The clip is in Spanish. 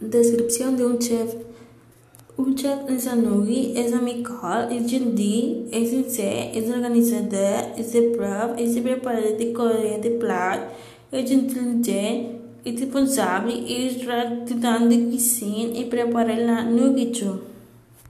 Descripción de un chef. Un chef es nourri, es amical, es gentil, es sincero, es organizador, es bravo, es preparador de este décorer de plats, est intelligent, est responsable, est traducteur de cuisine y prépare la nourriture.